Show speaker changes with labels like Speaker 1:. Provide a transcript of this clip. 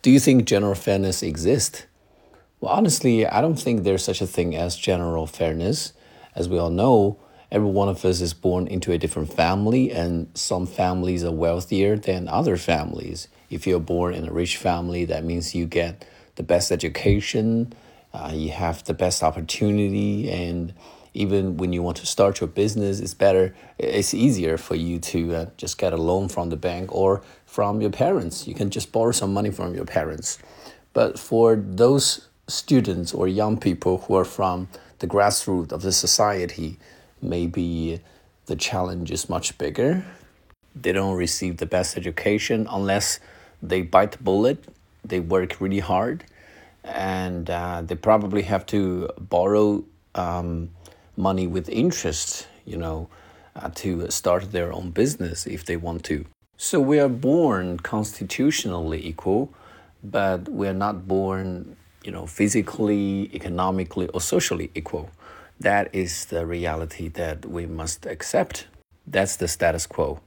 Speaker 1: Do you think general fairness exists? Well, honestly, I don't think there's such a thing as general fairness. As we all know, every one of us is born into a different family, and some families are wealthier than other families. If you're born in a rich family, that means you get the best education, uh, you have the best opportunity, and even when you want to start your business, it's better, it's easier for you to uh, just get a loan from the bank or from your parents. You can just borrow some money from your parents. But for those students or young people who are from the grassroots of the society, maybe the challenge is much bigger. They don't receive the best education unless they bite the bullet, they work really hard, and uh, they probably have to borrow um, money with interest, you know, uh, to start their own business if they want to. So we are born constitutionally equal, but we are not born, you know, physically, economically, or socially equal. That is the reality that we must accept. That's the status quo.